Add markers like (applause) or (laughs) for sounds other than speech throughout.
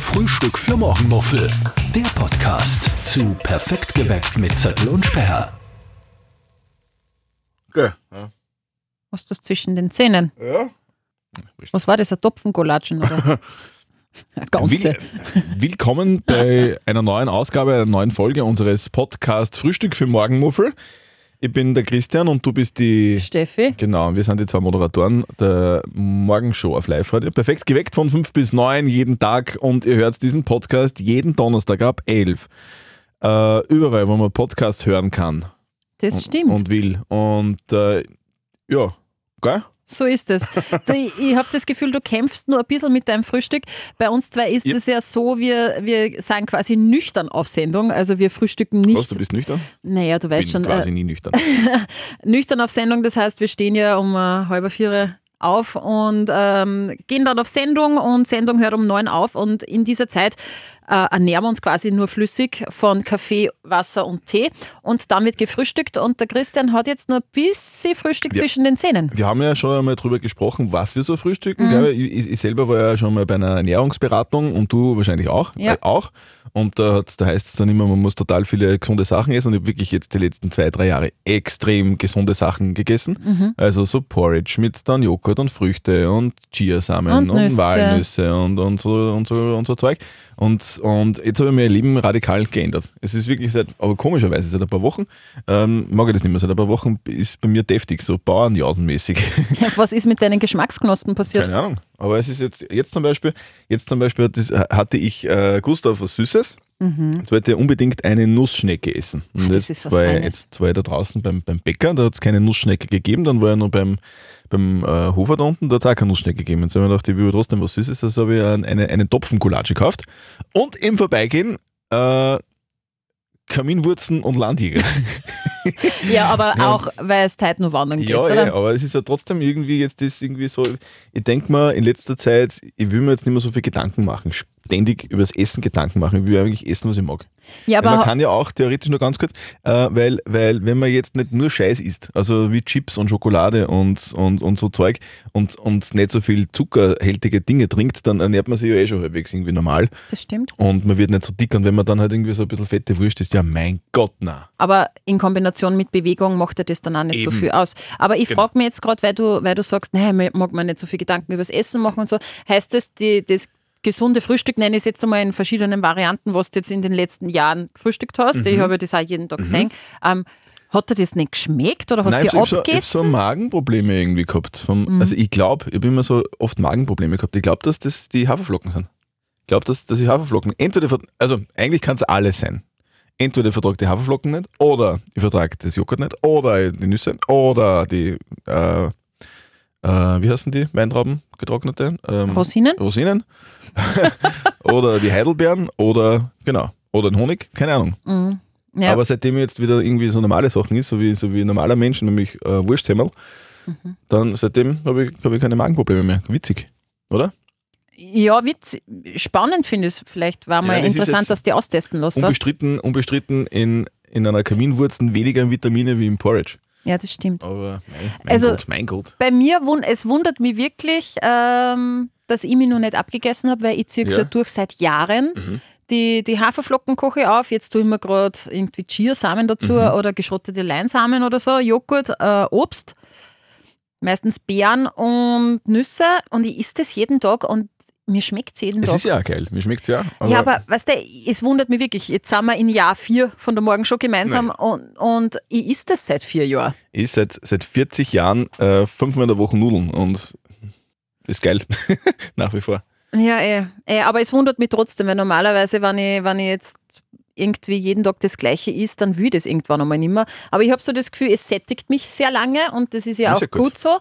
Frühstück für Morgenmuffel. Der Podcast zu Perfekt geweckt mit Zettel und Sperr. Okay. Ja. Was ist das zwischen den Zähnen? ja. Was war das? Ein Topfengolatschen oder? (laughs) Ganze. Will, willkommen bei (laughs) einer neuen Ausgabe, einer neuen Folge unseres Podcasts Frühstück für Morgenmuffel. Ich bin der Christian und du bist die. Steffi? Genau, wir sind die zwei Moderatoren der Morgenshow auf Live-Radio. Perfekt geweckt von 5 bis 9 jeden Tag und ihr hört diesen Podcast jeden Donnerstag ab 11. Äh, überall, wo man Podcasts hören kann Das stimmt. und will. Und äh, ja, geil? So ist es. Du, ich ich habe das Gefühl, du kämpfst nur ein bisschen mit deinem Frühstück. Bei uns zwei ist Ja. es ja so, wir, wir sind quasi nüchtern auf Sendung. Also wir frühstücken nicht. Was, du bist nüchtern? naja, du weißt bin schon, quasi äh, nie nüchtern. (laughs) nüchtern auf Sendung. Das heißt, wir stehen ja um äh, halb vier auf und ähm, gehen dann auf Sendung und Sendung hört um neun auf und in dieser Zeit äh, ernähren wir uns quasi nur flüssig von Kaffee, Wasser und Tee und dann wird gefrühstückt und der Christian hat jetzt nur ein bisschen Frühstück Ja. zwischen den Zähnen. Wir haben ja schon einmal drüber gesprochen, was wir so frühstücken. Mhm. Ich, ich selber war ja schon mal bei einer Ernährungsberatung und du wahrscheinlich auch. Ja. Äh, auch. Und da, da heißt es dann immer, man muss total viele gesunde Sachen essen. Und ich habe wirklich jetzt die letzten zwei, drei Jahre extrem gesunde Sachen gegessen. Mhm. Also so Porridge mit dann Joghurt und Früchte und Chiasamen Und und, Nüsse. Walnüsse und, und, so, und, so, und so Zeug. Und, und jetzt habe ich mein Leben radikal geändert. Es ist wirklich seit, aber komischerweise seit ein paar Wochen, ähm, mag ich das nicht mehr, seit ein paar Wochen ist bei mir deftig, so Bauernjausenmäßig. Was ist mit deinen Geschmacksknospen passiert? Keine Ahnung. Aber es ist jetzt, jetzt zum Beispiel, jetzt zum Beispiel das, hatte ich äh, Gusto auf was Süßes. Jetzt wollte ich unbedingt eine Nussschnecke essen. Und Mhm. das jetzt, ist was war Feines. jetzt war ich da draußen beim, beim Bäcker, da hat es keine Nussschnecke gegeben, dann war ich noch beim, beim äh, Hofer da unten, da hat es auch keine Nussschnecke gegeben. Jetzt habe ich mir gedacht, ich will trotzdem was Süßes, also habe ich eine, eine, Topfengulatsche gekauft. Und im Vorbeigehen äh, Kaminwurzen und Landjäger. (laughs) Ja, aber Ja. auch, weil es heute nur wandern Ja, oder? eh, aber es ist ja trotzdem irgendwie jetzt das irgendwie so. Ich denke mal, in letzter Zeit, ich will mir jetzt nicht mehr so viel Gedanken machen, ständig über das Essen Gedanken machen. Ich will eigentlich essen, was ich mag. Ja, Weil man aber kann ja auch theoretisch nur ganz kurz, äh, weil, weil wenn man jetzt nicht nur Scheiß isst, also wie Chips und Schokolade und, und, und so Zeug und, und nicht so viel zuckerhältige Dinge trinkt, dann ernährt man sich ja eh schon halbwegs irgendwie normal das stimmt. und man wird nicht so dick und wenn man dann halt irgendwie so ein bisschen fette Wurst ist, ja mein Gott, na. Aber in Kombination mit Bewegung macht er das dann auch nicht so Eben. viel aus. Aber ich Genau. frage mich jetzt gerade, weil du, weil du sagst, nein, ich mag mir nicht so viel Gedanken über das Essen machen und so. Heißt das, die, das gesunde Frühstück, nenne ich es jetzt einmal in verschiedenen Varianten, was du jetzt in den letzten Jahren gefrühstückt hast, Mhm. ich habe das auch jeden Tag gesehen, ähm, hat dir das nicht geschmeckt oder hast Nein, du ich habe so, ich hab abgegessen? so Magenprobleme irgendwie gehabt. Vom, Mhm. Also ich glaube, ich habe immer so oft Magenprobleme gehabt. Ich glaube, dass das die Haferflocken sind. Ich glaube, dass, dass die Haferflocken entweder, also eigentlich kann es alles sein. Entweder ich vertrage die Haferflocken nicht oder ich vertrage das Joghurt nicht oder die Nüsse oder die, äh, äh, wie heißen die Weintrauben, getrocknete? Ähm, Rosinen? Rosinen. (laughs) oder die Heidelbeeren oder, genau, oder den Honig, keine Ahnung. Mhm. Ja, Aber seitdem jetzt wieder irgendwie so normale Sachen ist, so wie, so wie ein normaler Mensch, nämlich äh, Wurstsemmel, Mhm. dann seitdem habe ich, hab ich keine Magenprobleme mehr. Witzig, oder? ja Witz, spannend finde ich es. Vielleicht war mal ist interessant, dass die austesten. Was? Unbestritten, unbestritten in, in einer Kaminwurzen weniger Vitamine wie im Porridge. Ja, das stimmt. Aber mein, mein Also- Gott, mein Gott. Bei mir, es wundert mich wirklich, ähm, dass ich mich noch nicht abgegessen habe, weil ich ziehe es Ja. ja durch seit Jahren. Mhm. Die, die Haferflocken koche ich auf, jetzt tue ich mir gerade irgendwie Chiasamen dazu Mhm. oder geschrottete Leinsamen oder so, Joghurt, äh, Obst, meistens Beeren und Nüsse und ich esse das jeden Tag und mir schmeckt es jeden Es Tag. ist ja auch geil, mir schmeckt es ja. ja, aber weißt du, es wundert mich wirklich. Jetzt sind wir in Jahr vier von der Morgenshow gemeinsam und, und ich esse das seit vier Jahren. ich seit, seit 40 Jahren äh, fünfmal in der Woche Nudeln und ist geil. (laughs) Nach wie vor. Ja, eh. eh. Aber es wundert mich trotzdem, weil normalerweise, wenn ich, wenn ich jetzt irgendwie jeden Tag das Gleiche isst, dann will ich das irgendwann einmal nicht mehr. Aber ich habe so das Gefühl, es sättigt mich sehr lange und das ist ja Das auch ist ja gut. gut. so.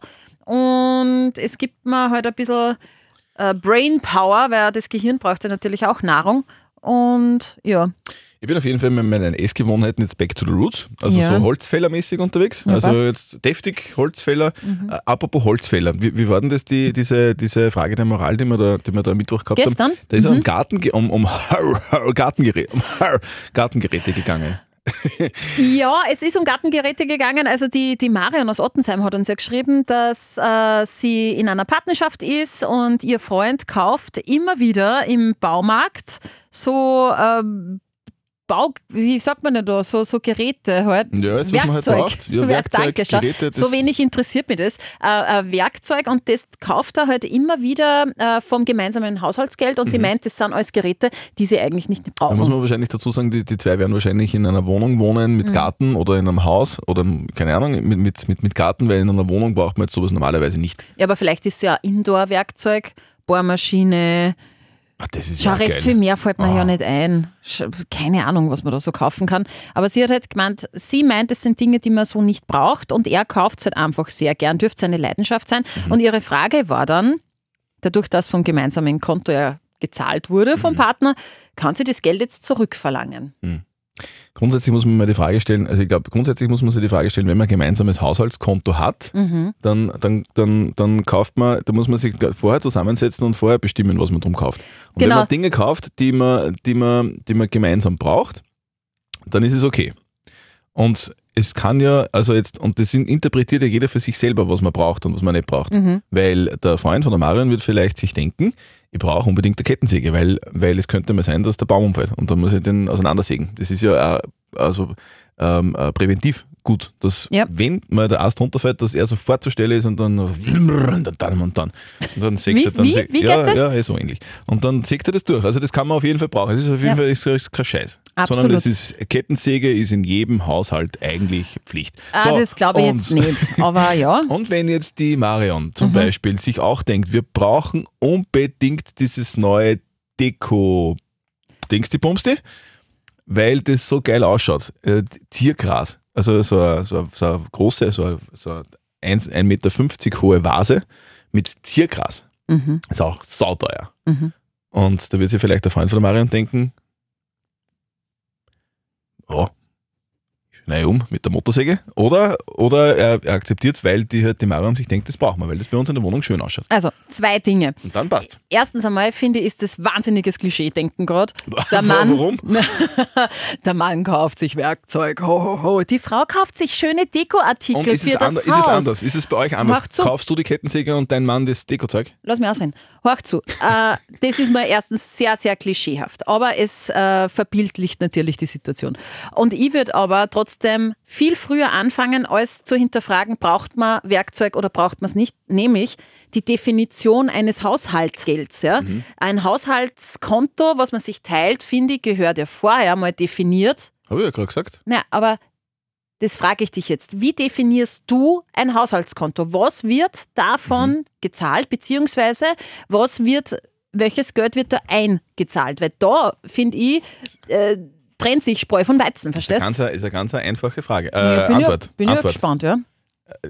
Und es gibt mir halt ein bisschen äh, Brain Power, weil das Gehirn braucht ja natürlich auch Nahrung. Und ja, Ich bin auf jeden Fall mit meinen Essgewohnheiten jetzt back to the roots, also Ja. so Holzfällermäßig unterwegs. Ja, also passt. Mhm. jetzt deftig Holzfäller. Äh, apropos Holzfäller, wie, wie war denn das die, diese, diese Frage der Moral, die wir da, die wir da am Mittwoch gehabt Gestern? haben? Da ist Mhm. um, Garten, um, um, (laughs) Gartengeräte, um (laughs) Gartengeräte gegangen. Ja, es ist um Gartengeräte gegangen. Also die, die Marion aus Ottensheim hat uns ja geschrieben, dass äh, sie in einer Partnerschaft ist und ihr Freund kauft immer wieder im Baumarkt so ähm, Bau, wie sagt man denn da, so, so Geräte halt. Ja, jetzt, was man halt Werkzeug. braucht. Ja, (laughs) Werk- Werkzeug, Danke, schau. Geräte, das- so wenig interessiert mich das. Äh, ein Werkzeug und das kauft er halt immer wieder äh, vom gemeinsamen Haushaltsgeld und sie meint, das sind alles Geräte, die sie eigentlich nicht Mhm. Da muss brauchen. man wahrscheinlich dazu sagen, die, die zwei werden wahrscheinlich in einer Wohnung wohnen Mhm. mit Garten oder in einem Haus oder keine Ahnung, mit, mit, mit, mit Garten, weil in einer Wohnung braucht man jetzt sowas normalerweise nicht. Ja, aber vielleicht ist es ja ein Indoor-Werkzeug, Bohrmaschine, das ist Schau, ja recht geil. viel mehr fällt mir Ah. ja nicht ein. Keine Ahnung, was man da so kaufen kann. Aber sie hat halt gemeint, sie meint, es sind Dinge, die man so nicht braucht und er kauft es halt einfach sehr gern, dürfte seine Leidenschaft sein. Mhm. Und ihre Frage war dann, dadurch, dass vom gemeinsamen Konto ja gezahlt wurde vom Mhm. Partner, kann sie das Geld jetzt zurückverlangen? Grundsätzlich muss man mal die Frage stellen, also ich glaube, grundsätzlich muss man sich die Frage stellen, wenn man ein gemeinsames Haushaltskonto hat, Mhm. dann, dann, dann, dann kauft man, da muss man sich vorher zusammensetzen und vorher bestimmen, was man drum kauft. Und Genau. wenn man Dinge kauft, die man, die, man, die man gemeinsam braucht, dann ist es okay. Und es kann ja, also jetzt, und das interpretiert ja jeder für sich selber, was man braucht und was man nicht braucht. Mhm. Weil der Freund von der Marion wird vielleicht sich denken, ich brauche unbedingt eine Kettensäge, weil, weil es könnte mal sein, dass der Baum umfällt und dann muss ich den auseinandersägen. Das ist ja äh, also, ähm, äh, präventiv gut, dass Ja. wenn mal der Ast runterfällt, dass er sofort zur Stelle ist und dann und (laughs) dann und dann. Und dann sägt er dann wie- wie ja, geht das? Ja, so ähnlich. Und dann sägt er das durch. Also das kann man auf jeden Fall brauchen. Es ist auf jeden Ja. Fall ist, ist kein Scheiß. Absolut. Sondern das ist, Kettensäge ist in jedem Haushalt eigentlich Pflicht. Ah, So, das glaube ich und- jetzt nicht. (laughs) Aber ja. und wenn jetzt die Marion Mhm. zum Beispiel sich auch denkt, wir brauchen unbedingt dieses neue Deko Dings die Bumsti, weil das so geil ausschaut. Äh, Ziergras. Also so eine, so eine, so eine große, so eine, so eine 1,50 Meter hohe Vase mit Ziergras. Mhm. Ist auch sauteuer. Mhm. Und da wird sich vielleicht der Freund von der Marion denken, ja, schnell um mit der Motorsäge. Oder, oder er, er akzeptiert es, weil die, halt die Marion sich denkt, das brauchen wir, weil das bei uns in der Wohnung schön ausschaut. Also, zwei Dinge. Und dann passt. Erstens einmal finde ich, ist das wahnsinniges Klischee-Denken gerade. (laughs) Der Mann, Warum? (laughs) der Mann kauft sich Werkzeug, ho, ho, ho. Die Frau kauft sich schöne Dekoartikel Und ist für es, das Haus. ist es anders? Ist es bei euch anders? Mach zu. Kaufst du die Kettensäge und dein Mann das Dekozeug? Lass mich ausreden. Horch zu. Äh, (laughs) das ist mal erstens sehr, sehr klischeehaft. Aber es äh, verbildlicht natürlich die Situation. Und ich würde aber trotzdem viel früher anfangen, als zu hinterfragen, braucht man Werkzeug oder braucht man es nicht. Nämlich die Definition eines Haushaltsgelds. Ja? Ein Haushaltskonto, was man sich teilt, finde ich, gehört ja vorher mal definiert. Habe ich ja gerade gesagt. Na, aber das frage ich dich jetzt. Wie definierst du ein Haushaltskonto? Was wird davon gezahlt, beziehungsweise was wird, welches Geld wird da eingezahlt? Weil da, finde ich, äh, trennt sich Spreu von Weizen, verstehst Ganz, ist eine ganz einfache Frage. Äh, Ja, bin Antwort. Ja, bin ja Antwort. gespannt, ja.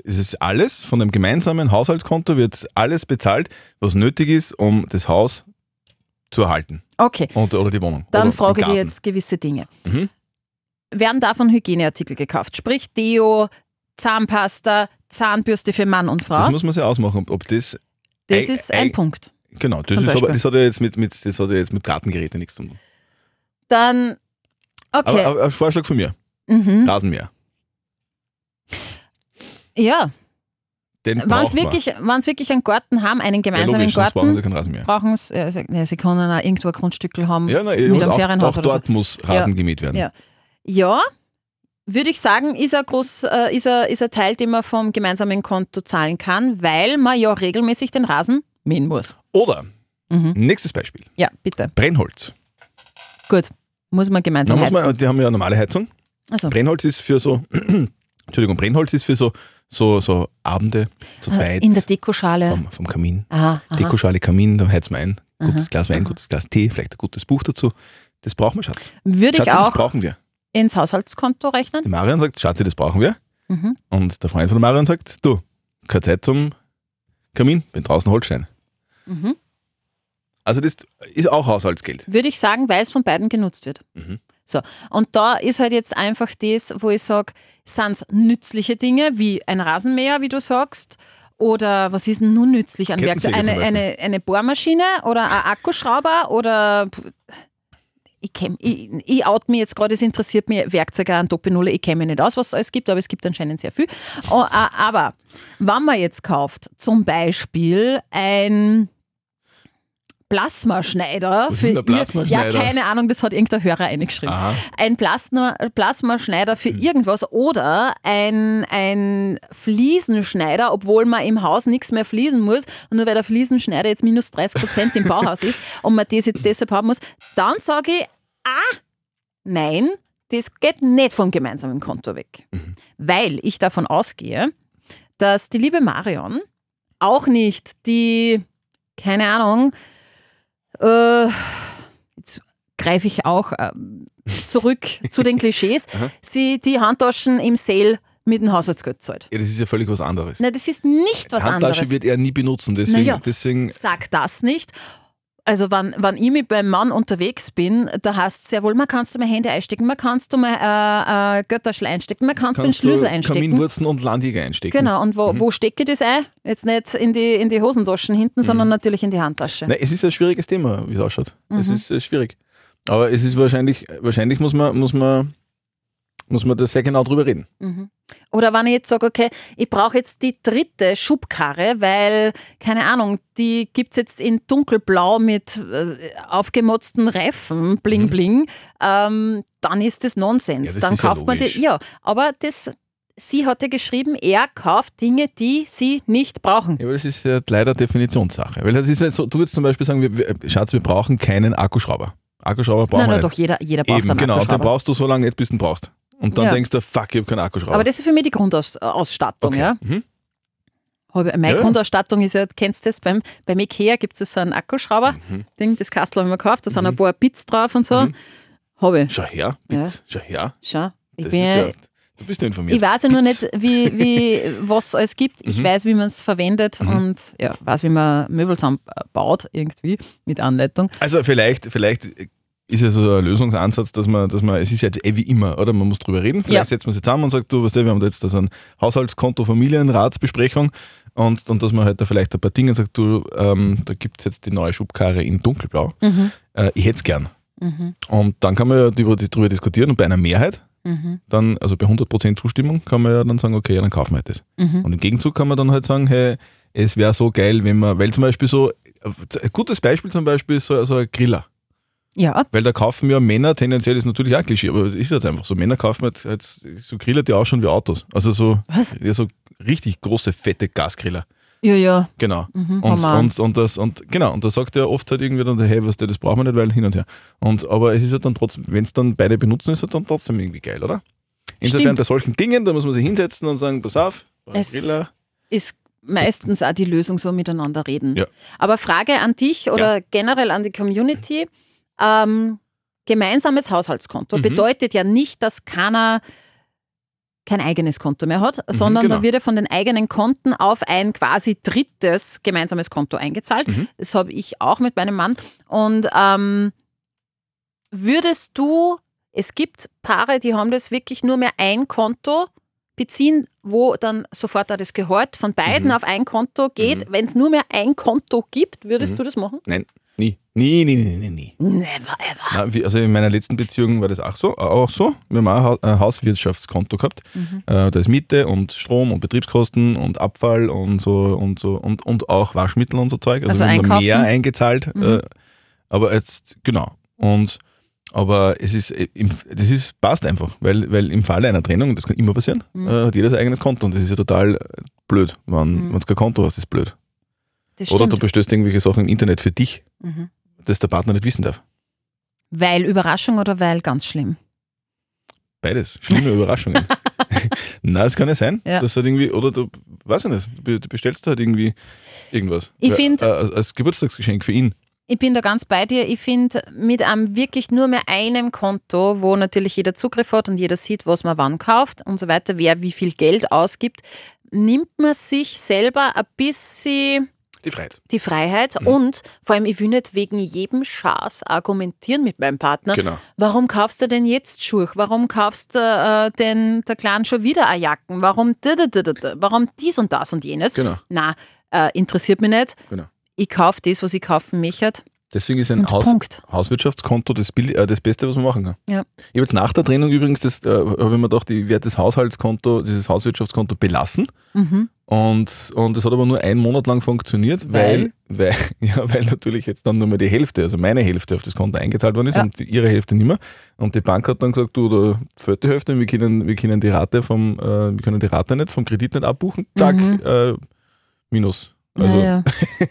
es ist alles von dem gemeinsamen Haushaltskonto wird alles bezahlt, was nötig ist, um das Haus zu erhalten Okay, und, oder die Wohnung. dann frage ich dir jetzt gewisse Dinge. Mhm. Werden davon Hygieneartikel gekauft? Sprich Deo, Zahnpasta, Zahnbürste für Mann und Frau? Das muss man sich ausmachen, ob, das Das Ei- ist Ei- ein Punkt. genau, das, ist aber, das hat ja jetzt mit, mit das hat ja jetzt mit Gartengeräten nichts zu tun. Dann, okay. Aber, aber Vorschlag von mir: mhm. Rasenmäher. Ja, Den wenn braucht sie wirklich, wenn's wirklich einen Garten haben, einen gemeinsamen logisch, sonst brauchen Garten, sie keinen Rasenmäher. brauchen sie, können auch irgendwo ein Grundstückel haben Ja, na, mit und einem auch, Ferienhaus auch oder so. dort muss Rasen gemäht werden. Ja. Ja, würde ich sagen, ist ein, groß, äh, ist, ein, ist ein Teil, den man vom gemeinsamen Konto zahlen kann, weil man ja regelmäßig den Rasen mähen muss. Oder, Mhm. nächstes Beispiel: Ja, bitte. Brennholz. Gut. Muss man gemeinsam muss heizen. man, die haben ja normale Heizung. also, Brennholz ist für so, (clears throat) Entschuldigung, Brennholz ist für so, so, so Abende zu zweit in der Dekoschale. vom, vom Kamin. Aha, aha. Dekoschale, Kamin, da heizt man ein. Gutes Glas Wein, gutes Glas Tee, vielleicht ein gutes Buch dazu. Das brauchen wir, Schatz. Würde ich Schatzi, das auch brauchen wir. ins Haushaltskonto rechnen. Die Marion sagt, Schatzi, das brauchen wir. Mhm. Und der Freund von der Marion sagt, du, keine Zeit zum Kamin, bin draußen Holzstein. Mhm. Also das ist auch Haushaltsgeld. Würde ich sagen, weil es von beiden genutzt wird. Mhm. So, und da ist halt jetzt einfach das, wo ich sage, sind es nützliche Dinge wie ein Rasenmäher, wie du sagst, oder was ist denn nun nützlich an Werkzeug? Eine, eine, eine Bohrmaschine oder ein Akkuschrauber oder ich, kenn, ich, ich out mich jetzt gerade, es interessiert mich Werkzeuge an Doppelnulle, ich kenne mich nicht aus, was es alles gibt, aber es gibt anscheinend sehr viel. Aber wenn man jetzt kauft, zum Beispiel ein Plasmaschneider. Was ist denn ein Plasmaschneider? Ja, keine Ahnung, das hat irgendein Hörer eingeschrieben. Aha. Ein Plasma, Plasmaschneider für irgendwas oder ein, ein Fliesenschneider, obwohl man im Haus nichts mehr fließen muss und nur weil der Fliesenschneider jetzt minus 30 Prozent im Bauhaus ist (laughs) und man das jetzt deshalb haben muss, dann sage ich, ah, nein, das geht nicht vom gemeinsamen Konto weg. Weil ich davon ausgehe, dass die liebe Marion auch nicht die, keine Ahnung, äh, jetzt greife ich auch äh, zurück (laughs) zu den Klischees, sie die Handtaschen im Sale mit dem Haushaltsgeld zahlt. Ja, das ist ja völlig was anderes. Nein, das ist nicht was Handtasche anderes. wird er nie benutzen, deswegen, Naja. deswegen Sag das nicht. Also wenn, wenn ich mit meinem Mann unterwegs bin, da heißt es sehr wohl, man kannst du mal Hände einstecken, man kannst du mal äh, äh, Götterschle einstecken, man kannst, den kannst Schlüssel du einstecken. Kaminwurzen und Landjäger einstecken. Genau, und wo, wo stecke ich das ein? Jetzt nicht in die, in die Hosentaschen hinten, sondern natürlich in die Handtasche. Nein, es ist ein schwieriges Thema, wie es ausschaut. Mhm. Es ist äh, schwierig. Aber es ist wahrscheinlich, wahrscheinlich muss man, muss man, muss man da sehr genau drüber reden. Oder wenn ich jetzt sage, okay, ich brauche jetzt die dritte Schubkarre, weil, keine Ahnung, die gibt es jetzt in dunkelblau mit äh, aufgemotzten Reifen, bling bling, ähm, dann ist das Nonsens. Mhm. Ja, das dann ist ja kauft man die. Ja, aber das, sie hat ja geschrieben, er kauft Dinge, die sie nicht brauchen. Ja, aber das ist ja leider Definitionssache. Weil das ist ja so, du würdest zum Beispiel sagen, wir, wir, Schatz, wir brauchen keinen Akkuschrauber. Akkuschrauber brauchen Nein, wir nein, nicht. doch, jeder, jeder braucht Eben, einen genau. Und den Akkuschrauber. brauchst du so lange nicht, bis du ihn brauchst. Und dann Ja. denkst du, fuck, ich habe keinen Akkuschrauber. Aber das ist für mich die Grundausstattung, okay. ja. Mhm. Meine Ja. Grundausstattung ist ja, kennst du das, beim, beim Ikea gibt es so einen Akkuschrauber, Mhm. Das Kastel habe ich mir gekauft, da sind ein paar Bits drauf und so. Habe ich. Schau her, bitte. Schau her. Schau. Ich, Das bin, ja, du bist ja informiert. ich weiß ja nur Bits. nicht, wie, wie, (laughs) was es alles gibt. Mhm. Ich weiß, wie man es verwendet und ja, weiß, wie man Möbel zusammenbaut, irgendwie, mit Anleitung. Also vielleicht, vielleicht ist ja so ein Lösungsansatz, dass man, dass man, es ist ja jetzt eh wie immer, oder? Man muss drüber reden. Vielleicht Ja. setzt man sich zusammen und sagt, du, weißt du, wir haben da jetzt so ein Haushaltskonto, Familienratsbesprechung und, und dass man halt da vielleicht ein paar Dinge sagt, du, ähm, da gibt es jetzt die neue Schubkarre in dunkelblau. Mhm. Äh, ich hätte es gern. Mhm. Und dann kann man ja darüber, diskutieren und bei einer Mehrheit, Mhm. dann, also bei 100% Zustimmung, kann man ja dann sagen, okay, ja, dann kaufen wir halt das. Mhm. Und im Gegenzug kann man dann halt sagen, hey, es wäre so geil, wenn man, weil zum Beispiel so, ein gutes Beispiel zum Beispiel ist so, so ein Griller. Ja, Weil da kaufen ja Männer, tendenziell ist natürlich auch Klischee, aber es ist halt einfach so. Männer kaufen halt, halt so Griller, die ausschauen wie Autos. Also so, Was? ja, so richtig große, fette Gasgriller. ja, ja. Genau. Mhm, und, und, und, das, und genau, und da sagt er oft halt irgendwie dann, hey, was der, das brauchen wir nicht, weil hin und her. Und, aber es ist ja dann trotzdem, wenn es dann beide benutzen, ist es dann trotzdem irgendwie geil, oder? Insofern Stimmt. bei solchen Dingen, da muss man sich hinsetzen und sagen, pass auf, Es- Griller. Ist meistens auch die Lösung so miteinander reden. Ja. Aber Frage an dich oder generell an die Community. Ähm, gemeinsames Haushaltskonto Mhm. bedeutet ja nicht, dass keiner kein eigenes Konto mehr hat, sondern genau. da wird ja von den eigenen Konten auf ein quasi drittes gemeinsames Konto eingezahlt. Mhm. Das habe ich auch mit meinem Mann. Und ähm, würdest du, es gibt Paare, die haben das wirklich nur mehr ein Konto beziehen, wo dann sofort auch das Gehalt von beiden Mhm. auf ein Konto geht. Wenn es nur mehr ein Konto gibt, würdest Mhm. du das machen? Nein, nie. Nie, nie, nie, nie, nie. Never ever. Na, Also in meiner letzten Beziehung war das auch so. Auch so. Wir haben auch ein Hauswirtschaftskonto gehabt. Mhm. Äh, Da ist Miete und Strom und Betriebskosten und Abfall und so und so und, und auch Waschmittel und so Zeug. Also wir haben da mehr eingezahlt. Mhm. Äh, aber jetzt, genau. Und aber es ist, äh, das ist, passt einfach, weil, weil im Falle einer Trennung, das kann immer passieren, Mhm. hat jeder sein eigenes Konto und das ist ja total blöd. Wenn Mhm. du kein Konto hast, ist blöd. Das Oder stimmt. du bestellst irgendwelche Sachen im Internet für dich, Mhm. das der Partner nicht wissen darf. Weil Überraschung oder weil ganz schlimm? Beides. Schlimme Überraschungen. (laughs) Nein, es kann ja sein, Ja. dass halt irgendwie, oder du, weiß ich nicht, du be- du bestellst halt irgendwie irgendwas. Ich Weil, find- äh, als Geburtstagsgeschenk für ihn. Ich bin da ganz bei dir. Ich finde, mit einem wirklich nur mehr einem Konto, wo natürlich jeder Zugriff hat und jeder sieht, was man wann kauft und so weiter, wer wie viel Geld ausgibt, nimmt man sich selber ein bisschen Die Freiheit. die Freiheit Mhm. und vor allem, ich will nicht wegen jedem Schaß argumentieren mit meinem Partner. Genau. Warum kaufst du denn jetzt Schuhe? Warum kaufst du äh, denn der Kleinen schon wieder eine Jacken? Warum, warum dies und das und jenes? Genau. Na, äh, interessiert mich nicht. Genau. Ich kaufe das, was ich kaufen möchte. Deswegen ist ein Haus, Punkt. Hauswirtschaftskonto das, äh, das Beste, was man machen kann. Ja. Ich habe jetzt nach der Trennung übrigens, das äh, habe ich mir gedacht, ich werde das Haushaltskonto, dieses Hauswirtschaftskonto belassen. Mhm. Und, und das hat aber nur einen Monat lang funktioniert, weil, weil, (laughs) ja, weil natürlich jetzt dann nur mal die Hälfte, also meine Hälfte auf das Konto eingezahlt worden ist Ja. und ihre Hälfte nicht mehr. Und die Bank hat dann gesagt, du, da fehlt die Hälfte, wir können, wir können die Rate vom, äh, wir können die Rate nicht, vom Kredit nicht abbuchen. Zack, Mhm. äh, Minus. Also, ja, ja.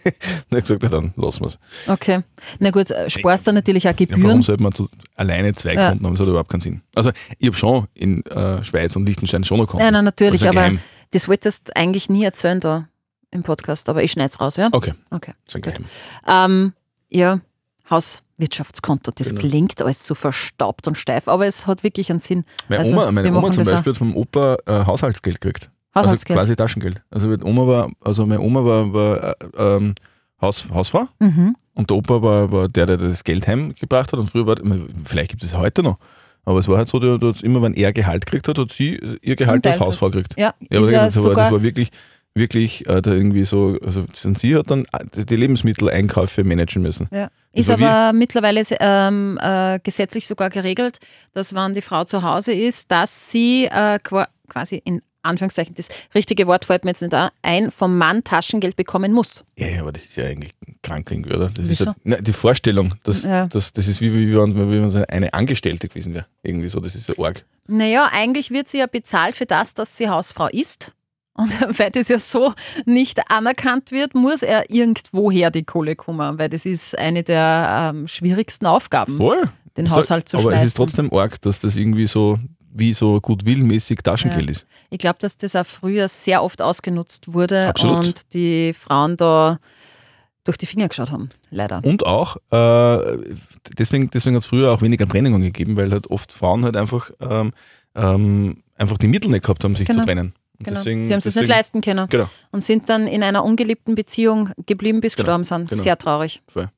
(laughs) dann gesagt, ja, dann lassen wir es. Okay. Na gut, äh, sparst dann natürlich auch Ja, warum Gebühren. sollte man zu, alleine zwei Ja. Konten haben? Das hat überhaupt keinen Sinn. Also, ich habe schon in äh, Schweiz und Liechtenstein schon noch Konten. Nein, nein, natürlich, Also aber geheim. Das wolltest du eigentlich nie erzählen da im Podcast, aber ich schneide es raus, ja? Okay, Okay. ein Gut. Ähm, ja, Hauswirtschaftskonto, das Genau. klingt alles so verstaubt und steif, aber es hat wirklich einen Sinn. Meine Also, Oma, meine Oma zum. Beispiel hat vom Opa äh, Haushaltsgeld gekriegt. Haushaltsgeld. Also quasi Taschengeld. Also meine Oma war, also meine Oma war, war äh, ähm, Haus, Hausfrau Mhm. und der Opa war, war der, der das Geld heimgebracht hat. Und früher war, vielleicht gibt es es heute noch, aber es war halt so, der, immer wenn er Gehalt gekriegt hat, hat sie ihr Gehalt als Hausfrau gekriegt. Ja, Ja, aber das, war, das war wirklich, wirklich äh, da irgendwie so, also sie hat dann die Lebensmitteleinkäufe managen müssen. ja. ist aber mittlerweile ähm, äh, gesetzlich sogar geregelt, dass wenn die Frau zu Hause ist, dass sie äh, qua- quasi in Anführungszeichen, das richtige Wort fällt mir jetzt nicht ein, ein vom Mann Taschengeld bekommen muss. Ja, aber das ist ja eigentlich krank irgendwie, oder? Das ist Wieso? halt, nein, die Vorstellung, dass, Ja. dass, das ist wie, wie, wie, wenn, sie eine Angestellte gewesen wäre. Irgendwie so, das ist ja arg. Naja, eigentlich wird sie ja bezahlt für das, dass sie Hausfrau ist. Und (laughs) weil das ja so nicht anerkannt wird, muss er irgendwoher die Kohle kommen, weil das ist eine der ähm, schwierigsten Aufgaben, Voll. den Haushalt zu aber es ist schmeißen. trotzdem arg, dass das irgendwie so, wie so gutwillmäßig Taschengeld Ja. ist. Ich glaube, dass das auch früher sehr oft ausgenutzt wurde Absolut. und die Frauen da durch die Finger geschaut haben, leider. Und auch, äh, deswegen, deswegen hat es früher auch weniger Trennungen gegeben, weil halt oft Frauen halt einfach, ähm, ähm, einfach die Mittel nicht gehabt haben, sich Genau. zu trennen. Und Genau. deswegen, die haben es nicht leisten können Genau, und sind dann in einer ungeliebten Beziehung geblieben, bis Genau, gestorben sind. genau. Sehr traurig. Voll.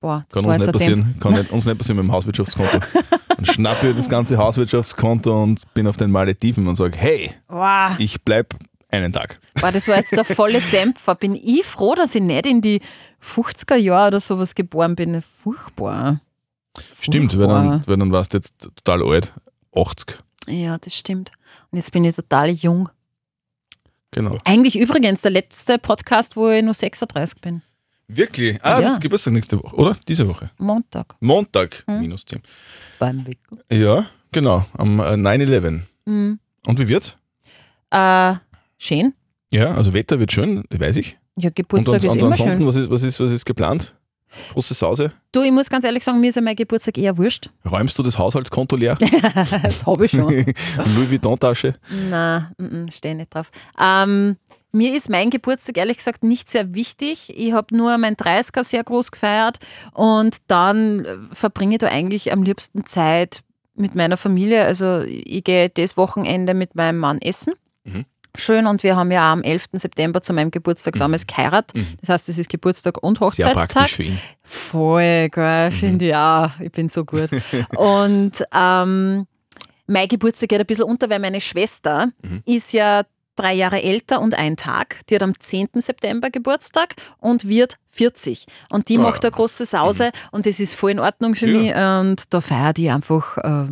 Boah, das kann uns nicht passieren, kann nicht, uns nicht passieren mit dem Hauswirtschaftskonto. (laughs) Schnappe das ganze Hauswirtschaftskonto und bin auf den Malediven und sage, hey, Wow. ich bleib einen Tag. Boah, das war jetzt der volle (laughs) Dämpfer. Bin ich froh, dass ich nicht in die 50er Jahre oder sowas geboren bin. Furchtbar. Stimmt, weil Furchtbar. dann, weil dann warst du jetzt total alt. 80. Ja, das stimmt. Und jetzt bin ich total jung. Genau. Eigentlich übrigens der letzte Podcast, wo ich nur 36 bin. Wirklich? Ah, Ja. das ist Geburtstag nächste Woche, oder? Diese Woche. Montag. Montag, Hm. minus 10. Beim Wickel. Ja, genau, am äh, 9-11. Mhm. Und wie wird's? Äh, schön. Ja, also Wetter wird schön, weiß ich. Ja, Und, Geburtstag ans- ist und immer schön. was ist, was, ist, was ist geplant? Große Sause? Du, ich muss ganz ehrlich sagen, mir ist ja mein Geburtstag eher wurscht. Räumst du das Haushaltskonto leer? (laughs) das habe ich schon. (laughs) Louis Vuitton-Tasche? Nein, stehe nicht drauf. Ähm, mir ist mein Geburtstag ehrlich gesagt nicht sehr wichtig. Ich habe nur mein 30er sehr groß gefeiert und dann äh, verbringe ich da eigentlich am liebsten Zeit mit meiner Familie. Also ich gehe das Wochenende mit meinem Mann essen. Mhm. Schön und wir haben ja auch am 11. September zu meinem Geburtstag damals geheiratet. Mhm. Das heißt, es ist Geburtstag und Sehr Hochzeitstag. praktisch für ihn. Voll geil, Mhm. finde ich auch. Ich bin so gut. (laughs) Und ähm, mein Geburtstag geht ein bisschen unter, weil meine Schwester Mhm. ist ja drei Jahre älter und ein Tag. Die hat am 10. September Geburtstag und wird 40. Und die Ah. macht eine große Sause und das ist voll in Ordnung für Ja. mich. Und da feiert ich einfach äh,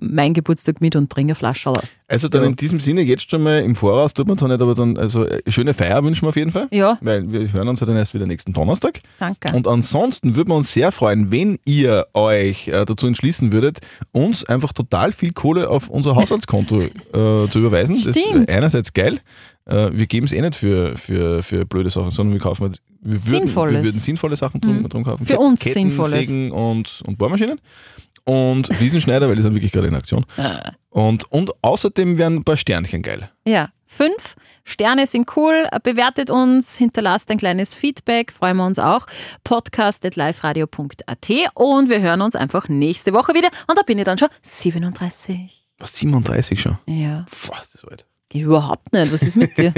meinen Geburtstag mit und trinke eine Flasche. Also dann Ja. in diesem Sinne jetzt schon mal im Voraus, tut man zwar nicht, aber dann, also äh, schöne Feier wünschen wir auf jeden Fall. Ja, Weil wir hören uns ja dann erst wieder nächsten Donnerstag. danke. Und ansonsten würden wir uns sehr freuen, wenn ihr euch äh, dazu entschließen würdet, uns einfach total viel Kohle auf unser Haushaltskonto (laughs) äh, zu überweisen. Das Stimmt. ist einerseits geil. Äh, wir geben es eh nicht für, für, für blöde Sachen, sondern wir kaufen halt, wir würden, Sinnvolles. wir würden sinnvolle Sachen drum, Mhm. drum kaufen. Für uns Ketten, Sinnvolles. Sägen und, und Bohrmaschinen. Und Riesenschneider, weil die sind wirklich gerade in Aktion. Und, und außerdem wären ein paar Sternchen geil. Ja, fünf Sterne sind cool. Bewertet uns, hinterlasst ein kleines Feedback, freuen wir uns auch. Podcast.liferadio.at und wir hören uns einfach nächste Woche wieder. Und da bin ich dann schon 37. Was, 37 schon? Ja, Pff, das ist alt. überhaupt nicht. Was ist mit dir?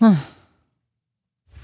(laughs)